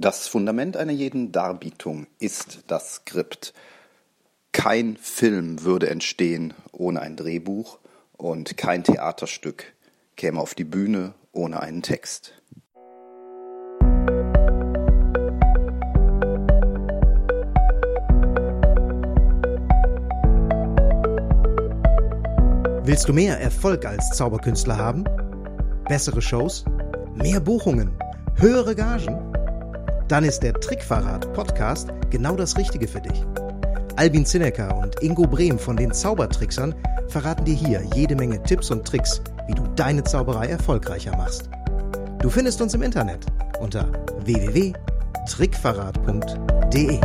Das Fundament einer jeden Darbietung ist das Skript. Kein Film würde entstehen ohne ein Drehbuch und kein Theaterstück käme auf die Bühne ohne einen Text. Willst du mehr Erfolg als Zauberkünstler haben? Bessere Shows? Mehr Buchungen? Höhere Gagen? Dann ist der Trickverrat Podcast genau das Richtige für dich. Albin Zinecker und Ingo Brehm von den Zaubertricksern verraten dir hier jede Menge Tipps und Tricks, wie du deine Zauberei erfolgreicher machst. Du findest uns im Internet unter www.trickverrat.de.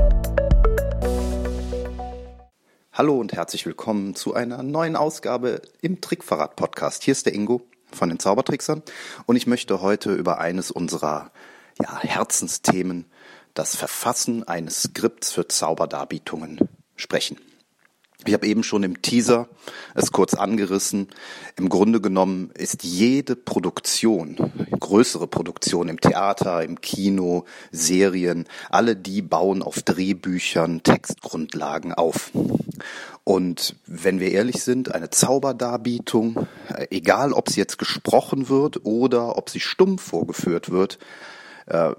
Hallo und herzlich willkommen zu einer neuen Ausgabe im Trickverrat Podcast. Hier ist der Ingo von den Zaubertricksern und ich möchte heute über eines unserer ja, Herzensthemen, das Verfassen eines Skripts für Zauberdarbietungen sprechen. Ich habe eben schon im Teaser es kurz angerissen. Im Grunde genommen ist jede Produktion, größere Produktion im Theater, im Kino, Serien, alle die bauen auf Drehbüchern Textgrundlagen auf. Und wenn wir ehrlich sind, eine Zauberdarbietung, egal ob sie jetzt gesprochen wird oder ob sie stumm vorgeführt wird, äh,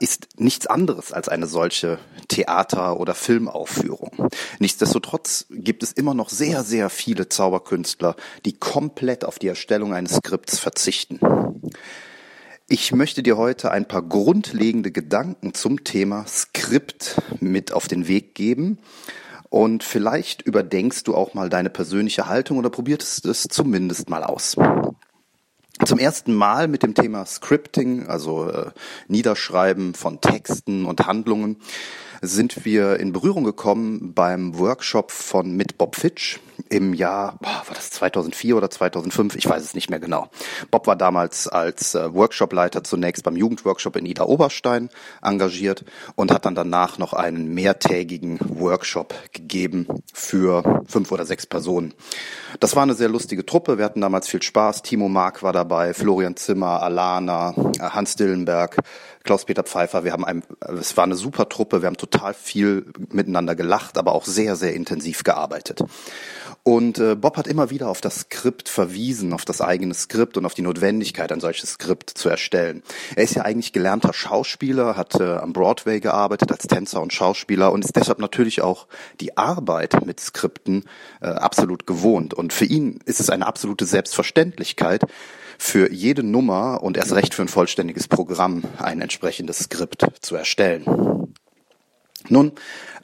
ist nichts anderes als eine solche Theater- oder Filmaufführung. Nichtsdestotrotz gibt es immer noch sehr, sehr viele Zauberkünstler, die komplett auf die Erstellung eines Skripts verzichten. Ich möchte dir heute ein paar grundlegende Gedanken zum Thema Skript mit auf den Weg geben. Und vielleicht überdenkst du auch mal deine persönliche Haltung oder probierst es zumindest mal aus zum ersten Mal mit dem Thema Scripting, also äh, Niederschreiben von Texten und Handlungen, sind wir in Berührung gekommen beim Workshop von mit Bob Fitch im Jahr, war das 2004 oder 2005? Ich weiß es nicht mehr genau. Bob war damals als äh, Workshopleiter zunächst beim Jugendworkshop in Ida Oberstein engagiert und hat dann danach noch einen mehrtägigen Workshop gegeben für fünf oder sechs Personen. Das war eine sehr lustige Truppe. Wir hatten damals viel Spaß. Timo Mark war dabei, Florian Zimmer, Alana, Hans Dillenberg, Klaus-Peter Pfeiffer. Wir haben ein, es war eine super Truppe. Wir haben total viel miteinander gelacht, aber auch sehr, sehr intensiv gearbeitet. Und äh, Bob hat immer wieder auf das Skript verwiesen, auf das eigene Skript und auf die Notwendigkeit, ein solches Skript zu erstellen. Er ist ja eigentlich gelernter Schauspieler, hat äh, am Broadway gearbeitet als Tänzer und Schauspieler und ist deshalb natürlich auch die Arbeit mit Skripten äh, absolut gewohnt. Und für ihn ist es eine absolute Selbstverständlichkeit, für jede Nummer und erst recht für ein vollständiges Programm ein entsprechendes Skript zu erstellen. Nun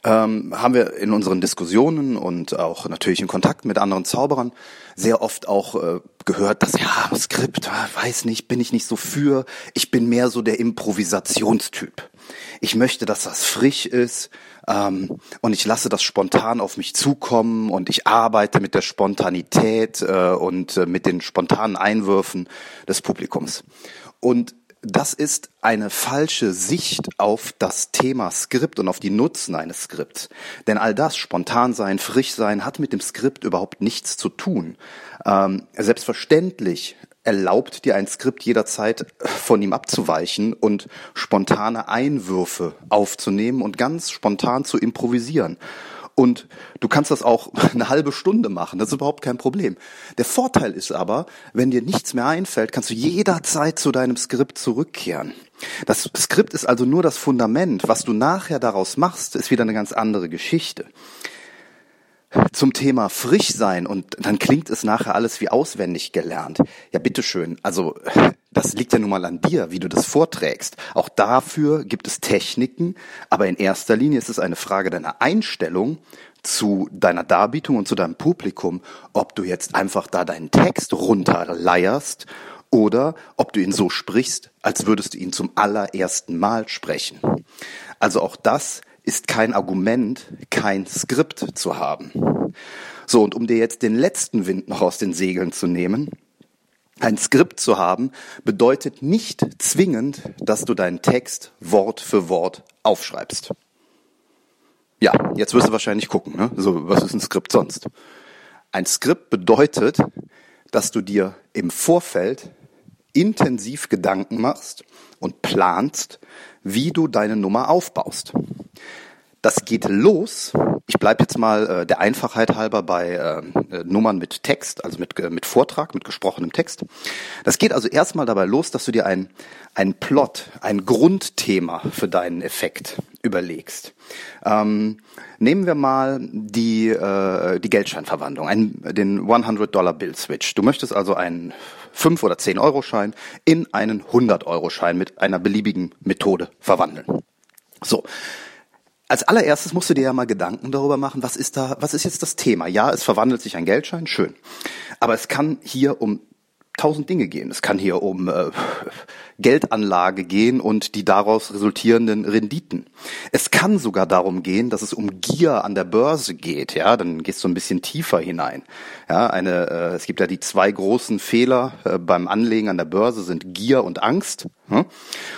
ähm, haben wir in unseren Diskussionen und auch natürlich in Kontakt mit anderen Zauberern sehr oft auch äh, gehört, dass ja, Skript, ah, weiß nicht, bin ich nicht so für. Ich bin mehr so der Improvisationstyp. Ich möchte, dass das frisch ist ähm, und ich lasse das spontan auf mich zukommen und ich arbeite mit der Spontanität äh, und äh, mit den spontanen Einwürfen des Publikums. Und das ist eine falsche Sicht auf das Thema Skript und auf die Nutzen eines Skripts. Denn all das, spontan sein, frisch sein, hat mit dem Skript überhaupt nichts zu tun. Ähm, selbstverständlich erlaubt dir ein Skript jederzeit von ihm abzuweichen und spontane Einwürfe aufzunehmen und ganz spontan zu improvisieren. Und du kannst das auch eine halbe Stunde machen, das ist überhaupt kein Problem. Der Vorteil ist aber, wenn dir nichts mehr einfällt, kannst du jederzeit zu deinem Skript zurückkehren. Das Skript ist also nur das Fundament. Was du nachher daraus machst, ist wieder eine ganz andere Geschichte. Zum Thema frisch sein und dann klingt es nachher alles wie auswendig gelernt. Ja, bitteschön. Also, das liegt ja nun mal an dir, wie du das vorträgst. Auch dafür gibt es Techniken, aber in erster Linie ist es eine Frage deiner Einstellung zu deiner Darbietung und zu deinem Publikum, ob du jetzt einfach da deinen Text runterleierst oder ob du ihn so sprichst, als würdest du ihn zum allerersten Mal sprechen. Also auch das ist kein Argument, kein Skript zu haben. So, und um dir jetzt den letzten Wind noch aus den Segeln zu nehmen, ein Skript zu haben bedeutet nicht zwingend, dass du deinen Text Wort für Wort aufschreibst. Ja, jetzt wirst du wahrscheinlich gucken, ne? So, was ist ein Skript sonst? Ein Skript bedeutet, dass du dir im Vorfeld intensiv Gedanken machst und planst, wie du deine Nummer aufbaust. Das geht los. Ich bleibe jetzt mal äh, der Einfachheit halber bei äh, Nummern mit Text, also mit, äh, mit Vortrag, mit gesprochenem Text. Das geht also erstmal dabei los, dass du dir ein, ein Plot, ein Grundthema für deinen Effekt überlegst. Ähm, nehmen wir mal die, äh, die Geldscheinverwandlung, einen, den 100-Dollar-Bill-Switch. Du möchtest also einen 5- oder 10-Euro-Schein in einen 100-Euro-Schein mit einer beliebigen Methode verwandeln. So, als allererstes musst du dir ja mal Gedanken darüber machen, was ist da, was ist jetzt das Thema? Ja, es verwandelt sich ein Geldschein, schön. Aber es kann hier um tausend Dinge gehen. Es kann hier um äh, Geldanlage gehen und die daraus resultierenden Renditen. Es kann sogar darum gehen, dass es um Gier an der Börse geht. Ja, dann gehst du ein bisschen tiefer hinein. Ja, eine, äh, es gibt ja die zwei großen Fehler äh, beim Anlegen an der Börse sind Gier und Angst. Hm?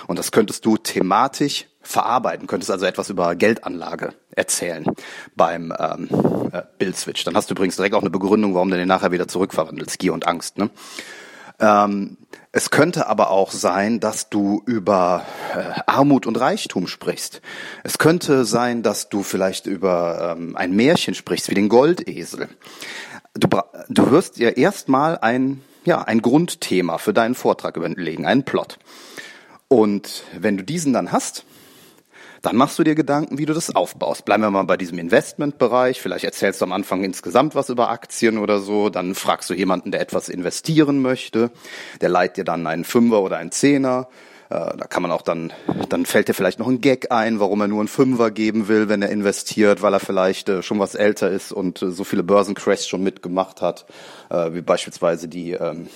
Und das könntest du thematisch verarbeiten, könntest also etwas über Geldanlage erzählen beim ähm, äh, Bill. Dann hast du übrigens direkt auch eine Begründung, warum du den nachher wieder zurückverwandelst, Gier und Angst. Ne? Ähm, es könnte aber auch sein, dass du über äh, Armut und Reichtum sprichst. Es könnte sein, dass du vielleicht über ähm, ein Märchen sprichst, wie den Goldesel. Du, du wirst dir erstmal ein, ja, ein Grundthema für deinen Vortrag überlegen, einen Plot. Und wenn du diesen dann hast, dann machst du dir Gedanken, wie du das aufbaust. Bleiben wir mal bei diesem Investmentbereich. Vielleicht erzählst du am Anfang insgesamt was über Aktien oder so. Dann fragst du jemanden, der etwas investieren möchte. Der leiht dir dann einen Fünfer oder einen Zehner. Äh, da kann man auch dann, dann fällt dir vielleicht noch ein Gag ein, warum er nur einen Fünfer geben will, wenn er investiert, weil er vielleicht äh, schon was älter ist und äh, so viele Börsencrashs schon mitgemacht hat, wie beispielsweise die ähm,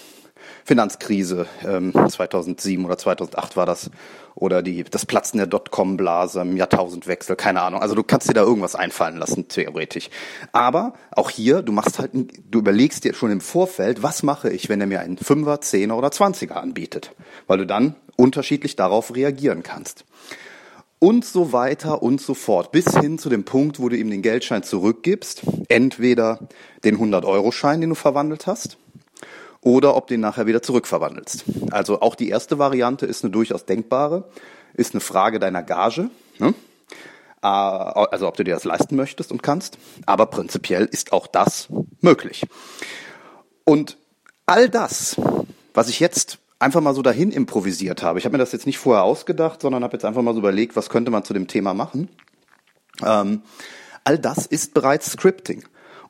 Finanzkrise ähm, 2007 oder 2008 war das. Oder die das Platzen der Dotcom-Blase im Jahrtausendwechsel, keine Ahnung. Also du kannst dir da irgendwas einfallen lassen theoretisch. Aber auch hier, du machst halt, du überlegst dir schon im Vorfeld, was mache ich, wenn er mir einen Fünfer, Zehner oder Zwanziger anbietet, weil du dann unterschiedlich darauf reagieren kannst. Und so weiter und so fort, bis hin zu dem Punkt, wo du ihm den Geldschein zurückgibst, entweder den 100-Euro-Schein, den du verwandelt hast, oder ob ihn nachher wieder zurückverwandelst. Also auch die erste Variante ist eine durchaus denkbare, ist eine Frage deiner Gage. Ne? Ah, also ob du dir das leisten möchtest und kannst. Aber prinzipiell ist auch das möglich. Und all das, was ich jetzt einfach mal so dahin improvisiert habe, ich habe mir das jetzt nicht vorher ausgedacht, sondern habe jetzt einfach mal so überlegt, was könnte man zu dem Thema machen. Ähm, all das ist bereits Scripting.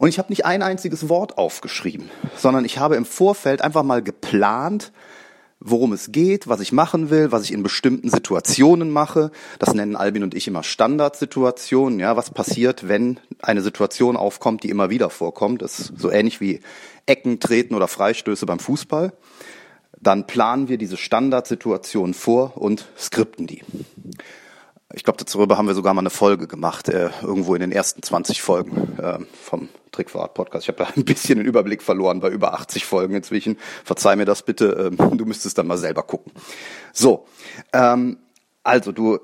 Und ich habe nicht ein einziges Wort aufgeschrieben, sondern ich habe im Vorfeld einfach mal geplant, worum es geht, was ich machen will, was ich in bestimmten Situationen mache. Das nennen Albin und ich immer Standardsituationen. Ja, was passiert, wenn eine Situation aufkommt, die immer wieder vorkommt? Das ist so ähnlich wie Ecken, Treten oder Freistöße beim Fußball. Dann planen wir diese Standardsituationen vor und skripten die. Ich glaube, darüber haben wir sogar mal eine Folge gemacht, äh, irgendwo in den ersten 20 Folgen äh, vom Trickverrat-Podcast. Ich habe da ein bisschen den Überblick verloren bei über 80 Folgen inzwischen. Verzeih mir das bitte, ähm, du müsstest dann mal selber gucken. So, ähm, also du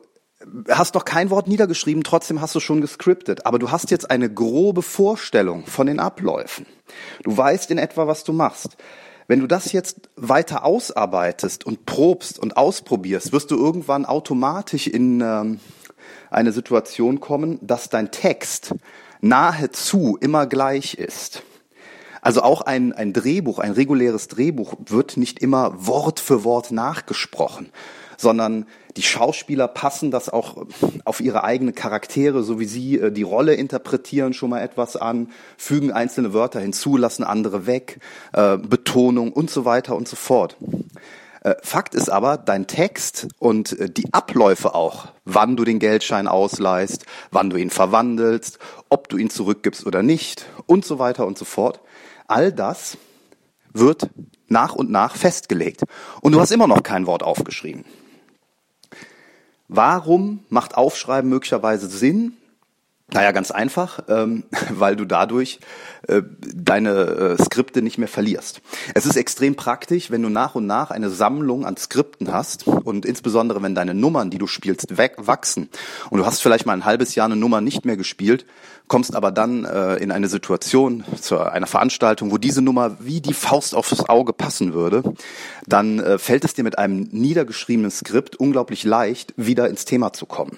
hast noch kein Wort niedergeschrieben, trotzdem hast du schon gescriptet, aber du hast jetzt eine grobe Vorstellung von den Abläufen. Du weißt in etwa, was du machst. Wenn du das jetzt weiter ausarbeitest und probst und ausprobierst, wirst du irgendwann automatisch in ähm, eine Situation kommen, dass dein Text nahezu immer gleich ist. Also auch ein, ein Drehbuch, ein reguläres Drehbuch wird nicht immer Wort für Wort nachgesprochen, sondern die Schauspieler passen das auch auf ihre eigenen Charaktere, so wie sie äh, die Rolle interpretieren, schon mal etwas an, fügen einzelne Wörter hinzu, lassen andere weg, äh, Betonung und so weiter und so fort. Äh, Fakt ist aber, dein Text und die Abläufe auch, wann du den Geldschein ausleihst, wann du ihn verwandelst, ob du ihn zurückgibst oder nicht und so weiter und so fort, all das wird nach und nach festgelegt. Und du hast immer noch kein Wort aufgeschrieben. Warum macht Aufschreiben möglicherweise Sinn? Naja, ganz einfach, ähm, weil du dadurch äh, deine äh, Skripte nicht mehr verlierst. Es ist extrem praktisch, wenn du nach und nach eine Sammlung an Skripten hast und insbesondere wenn deine Nummern, die du spielst, wachsen und du hast vielleicht mal ein halbes Jahr eine Nummer nicht mehr gespielt, kommst aber dann äh, in eine Situation zu einer Veranstaltung, wo diese Nummer wie die Faust aufs Auge passen würde, dann äh, fällt es dir mit einem niedergeschriebenen Skript unglaublich leicht, wieder ins Thema zu kommen.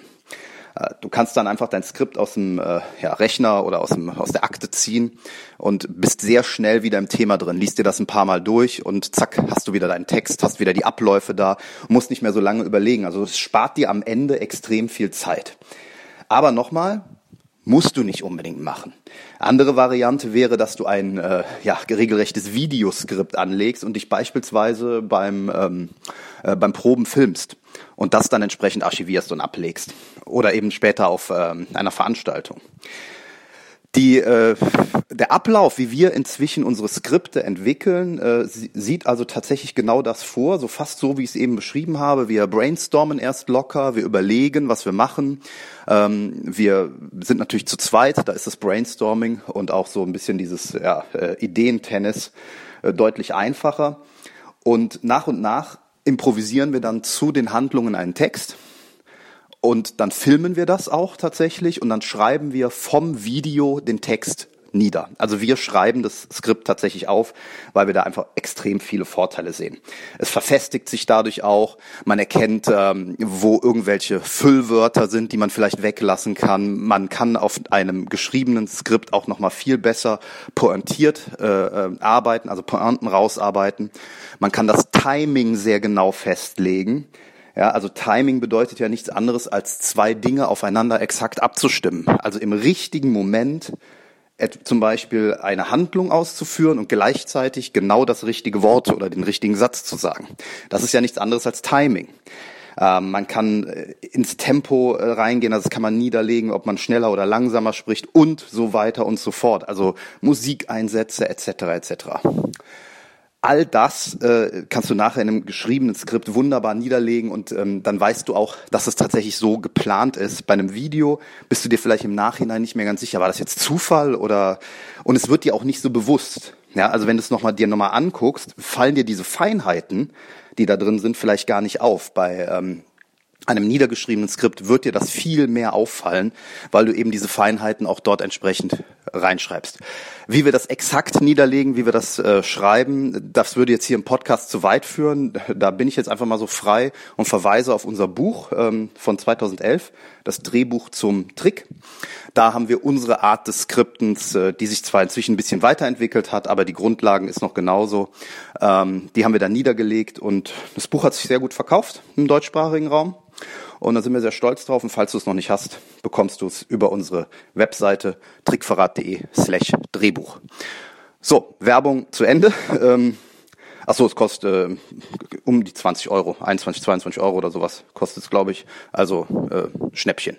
Äh, du kannst dann einfach dein Skript aus dem äh, ja, Rechner oder aus, dem, aus der Akte ziehen und bist sehr schnell wieder im Thema drin. Liest dir das ein paar Mal durch und zack, hast du wieder deinen Text, hast wieder die Abläufe da, musst nicht mehr so lange überlegen. Also es spart dir am Ende extrem viel Zeit. Aber nochmal, musst du nicht unbedingt machen. Andere Variante wäre, dass du ein äh, ja, regelrechtes Videoskript anlegst und dich beispielsweise beim, ähm, äh, beim Proben filmst und das dann entsprechend archivierst und ablegst oder eben später auf ähm, einer Veranstaltung. Die, äh, der Ablauf, wie wir inzwischen unsere Skripte entwickeln, äh, sieht also tatsächlich genau das vor, so fast so, wie ich es eben beschrieben habe. Wir brainstormen erst locker, wir überlegen, was wir machen. Ähm, wir sind natürlich zu zweit, da ist das Brainstorming und auch so ein bisschen dieses ja, äh, Ideentennis äh, deutlich einfacher. Und nach und nach improvisieren wir dann zu den Handlungen einen Text und dann filmen wir das auch tatsächlich und dann schreiben wir vom Video den Text nieder. Also wir schreiben das Skript tatsächlich auf, weil wir da einfach extrem viele Vorteile sehen. Es verfestigt sich dadurch auch, man erkennt, ähm, wo irgendwelche Füllwörter sind, die man vielleicht weglassen kann. Man kann auf einem geschriebenen Skript auch nochmal viel besser pointiert äh, äh, arbeiten, also Pointen rausarbeiten. Man kann das Timing sehr genau festlegen. Ja, also Timing bedeutet ja nichts anderes als zwei Dinge aufeinander exakt abzustimmen. Also im richtigen Moment zum Beispiel eine Handlung auszuführen und gleichzeitig genau das richtige Wort oder den richtigen Satz zu sagen. Das ist ja nichts anderes als Timing. Ähm, man kann äh, ins Tempo äh, reingehen, also das kann man niederlegen, ob man schneller oder langsamer spricht und so weiter und so fort. Also Musikeinsätze etc. etc. All das äh, kannst du nachher in einem geschriebenen Skript wunderbar niederlegen und ähm, dann weißt du auch, dass es tatsächlich so geplant ist. Bei einem Video bist du dir vielleicht im Nachhinein nicht mehr ganz sicher, war das jetzt Zufall oder und es wird dir auch nicht so bewusst. Ja, also wenn du es noch mal, dir nochmal anguckst, fallen dir diese Feinheiten, die da drin sind, vielleicht gar nicht auf. Bei ähm, einem niedergeschriebenen Skript wird dir das viel mehr auffallen, weil du eben diese Feinheiten auch dort entsprechend reinschreibst. Wie wir das exakt niederlegen, wie wir das äh, schreiben, das würde jetzt hier im Podcast zu weit führen. Da bin ich jetzt einfach mal so frei und verweise auf unser Buch ähm, von 2011, das Drehbuch zum Trick. Da haben wir unsere Art des Skriptens, äh, die sich zwar inzwischen ein bisschen weiterentwickelt hat, aber die Grundlagen ist noch genauso. Ähm, die haben wir da niedergelegt und das Buch hat sich sehr gut verkauft im deutschsprachigen Raum. Und da sind wir sehr stolz drauf. Und falls du es noch nicht hast, bekommst du es über unsere Webseite trickverrat.de slash Drehbuch. So, Werbung zu Ende. Ähm, Ach so, es kostet äh, um die 20 Euro, 21, 22 Euro oder sowas kostet es, glaube ich. Also äh, Schnäppchen.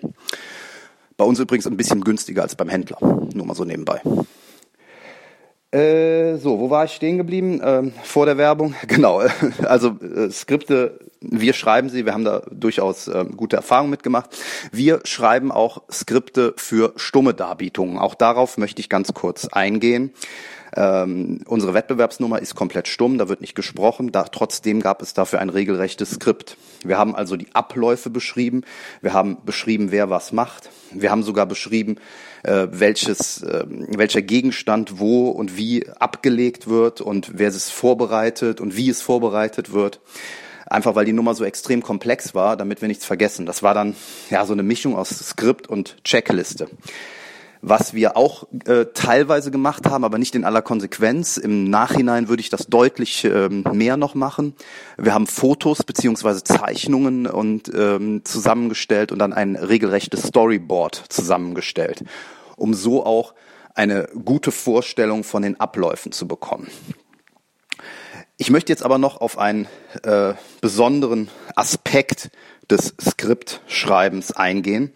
Bei uns übrigens ein bisschen günstiger als beim Händler. Nur mal so nebenbei. Äh, so, wo war ich stehen geblieben? Ähm, vor der Werbung? Genau, also äh, Skripte, wir schreiben sie, wir haben da durchaus äh, gute Erfahrungen mitgemacht. Wir schreiben auch Skripte für stumme Darbietungen. Auch darauf möchte ich ganz kurz eingehen. Ähm, unsere Wettbewerbsnummer ist komplett stumm, da wird nicht gesprochen. Da, trotzdem gab es dafür ein regelrechtes Skript. Wir haben also die Abläufe beschrieben, wir haben beschrieben, wer was macht. Wir haben sogar beschrieben, äh, welches, äh, welcher Gegenstand wo und wie abgelegt wird und wer es vorbereitet und wie es vorbereitet wird. Einfach weil die Nummer so extrem komplex war, damit wir nichts vergessen. Das war dann ja so eine Mischung aus Skript und Checkliste. Was wir auch äh, teilweise gemacht haben, aber nicht in aller Konsequenz. Im Nachhinein würde ich das deutlich ähm, mehr noch machen. Wir haben Fotos beziehungsweise Zeichnungen und ähm, zusammengestellt und dann ein regelrechtes Storyboard zusammengestellt, um so auch eine gute Vorstellung von den Abläufen zu bekommen. Ich möchte jetzt aber noch auf einen äh, besonderen Aspekt des Skriptschreibens eingehen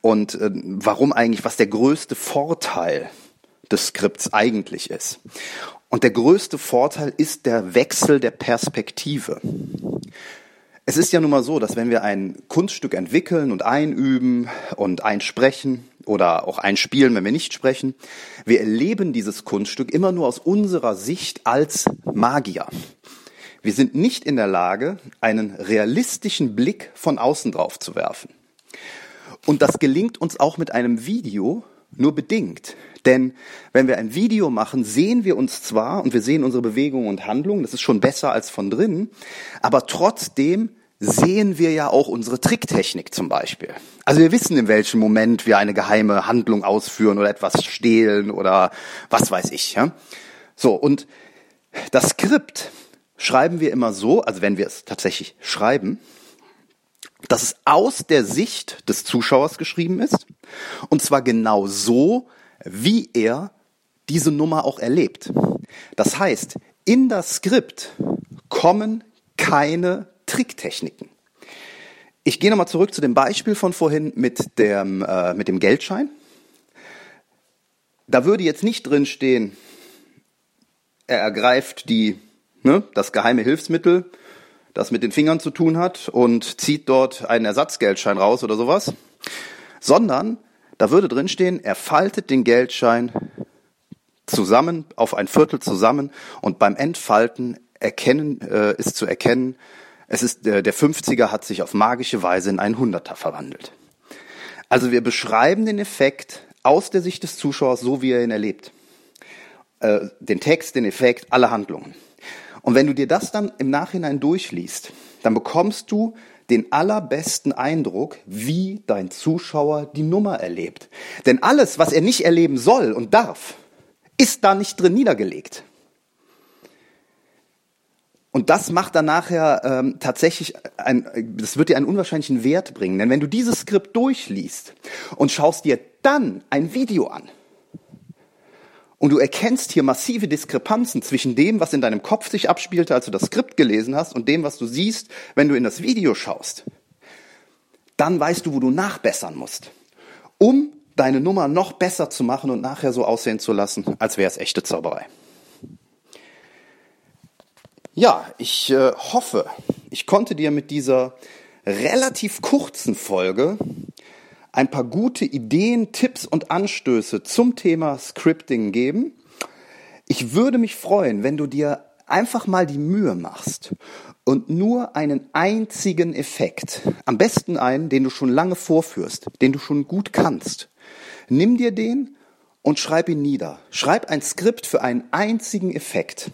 und äh, warum eigentlich, was der größte Vorteil des Skripts eigentlich ist. Und der größte Vorteil ist der Wechsel der Perspektive. Es ist ja nun mal so, dass wenn wir ein Kunststück entwickeln und einüben und einsprechen oder auch einspielen, wenn wir nicht sprechen. Wir erleben dieses Kunststück immer nur aus unserer Sicht als Magier. Wir sind nicht in der Lage, einen realistischen Blick von außen drauf zu werfen. Und das gelingt uns auch mit einem Video nur bedingt. Denn wenn wir ein Video machen, sehen wir uns zwar und wir sehen unsere Bewegungen und Handlungen, das ist schon besser als von drinnen, aber trotzdem sehen wir ja auch unsere Tricktechnik zum Beispiel. Also wir wissen, in welchem Moment wir eine geheime Handlung ausführen oder etwas stehlen oder was weiß ich. Ja? So, und das Skript schreiben wir immer so, also wenn wir es tatsächlich schreiben, dass es aus der Sicht des Zuschauers geschrieben ist. Und zwar genau so, wie er diese Nummer auch erlebt. Das heißt, in das Skript kommen keine Tricktechniken. Ich gehe nochmal zurück zu dem Beispiel von vorhin mit dem, äh, mit dem Geldschein. Da würde jetzt nicht drin stehen, er ergreift die, ne, das geheime Hilfsmittel, das mit den Fingern zu tun hat und zieht dort einen Ersatzgeldschein raus oder sowas, sondern da würde drin stehen, er faltet den Geldschein zusammen, auf ein Viertel zusammen und beim Entfalten erkennen, äh, ist zu erkennen, es ist, äh, der 50er hat sich auf magische Weise in einen Hunderter verwandelt. Also wir beschreiben den Effekt aus der Sicht des Zuschauers, so wie er ihn erlebt. Äh, den Text, den Effekt, alle Handlungen. Und wenn du dir das dann im Nachhinein durchliest, dann bekommst du den allerbesten Eindruck, wie dein Zuschauer die Nummer erlebt. Denn alles, was er nicht erleben soll und darf, ist da nicht drin niedergelegt. Und das macht dann nachher ähm, tatsächlich, ein, das wird dir einen unwahrscheinlichen Wert bringen. Denn wenn du dieses Skript durchliest und schaust dir dann ein Video an und du erkennst hier massive Diskrepanzen zwischen dem, was in deinem Kopf sich abspielte, als du das Skript gelesen hast, und dem, was du siehst, wenn du in das Video schaust, dann weißt du, wo du nachbessern musst, um deine Nummer noch besser zu machen und nachher so aussehen zu lassen, als wäre es echte Zauberei. Ja, ich äh, hoffe, ich konnte dir mit dieser relativ kurzen Folge ein paar gute Ideen, Tipps und Anstöße zum Thema Scripting geben. Ich würde mich freuen, wenn du dir einfach mal die Mühe machst und nur einen einzigen Effekt, am besten einen, den du schon lange vorführst, den du schon gut kannst. Nimm dir den und schreib ihn nieder. Schreib ein Skript für einen einzigen Effekt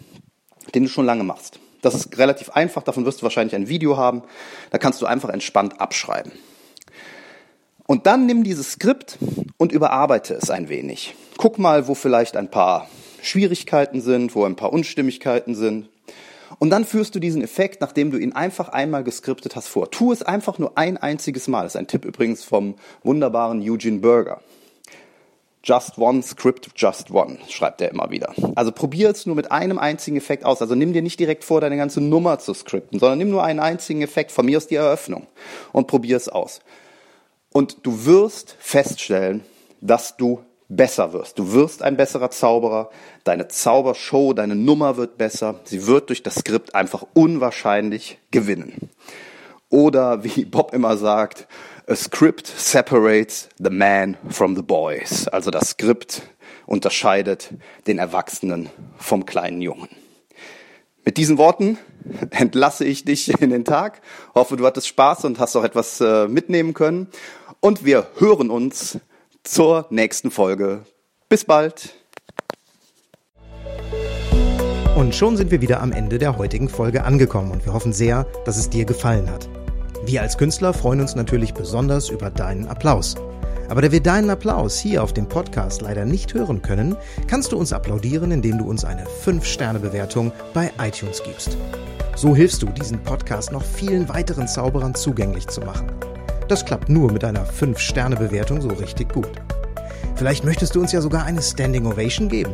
den du schon lange machst. Das ist relativ einfach, davon wirst du wahrscheinlich ein Video haben. Da kannst du einfach entspannt abschreiben. Und dann nimm dieses Skript und überarbeite es ein wenig. Guck mal, wo vielleicht ein paar Schwierigkeiten sind, wo ein paar Unstimmigkeiten sind. Und dann führst du diesen Effekt, nachdem du ihn einfach einmal geskriptet hast, vor. Tu es einfach nur ein einziges Mal. Das ist ein Tipp übrigens vom wunderbaren Eugene Berger. Just one script, just one, schreibt er immer wieder. Also probier es nur mit einem einzigen Effekt aus. Also nimm dir nicht direkt vor, deine ganze Nummer zu skripten, sondern nimm nur einen einzigen Effekt, von mir aus die Eröffnung und probier es aus. Und du wirst feststellen, dass du besser wirst. Du wirst ein besserer Zauberer, deine Zaubershow, deine Nummer wird besser, sie wird durch das Skript einfach unwahrscheinlich gewinnen. Oder wie Bob immer sagt, A script separates the man from the boys. Also das Skript unterscheidet den Erwachsenen vom kleinen Jungen. Mit diesen Worten entlasse ich dich in den Tag. Hoffe, du hattest Spaß und hast auch etwas äh, mitnehmen können. Und wir hören uns zur nächsten Folge. Bis bald. Und schon sind wir wieder am Ende der heutigen Folge angekommen und wir hoffen sehr, dass es dir gefallen hat. Wir als Künstler freuen uns natürlich besonders über deinen Applaus. Aber da wir deinen Applaus hier auf dem Podcast leider nicht hören können, kannst du uns applaudieren, indem du uns eine 5-Sterne-Bewertung bei iTunes gibst. So hilfst du, diesen Podcast noch vielen weiteren Zauberern zugänglich zu machen. Das klappt nur mit einer 5-Sterne-Bewertung so richtig gut. Vielleicht möchtest du uns ja sogar eine Standing Ovation geben.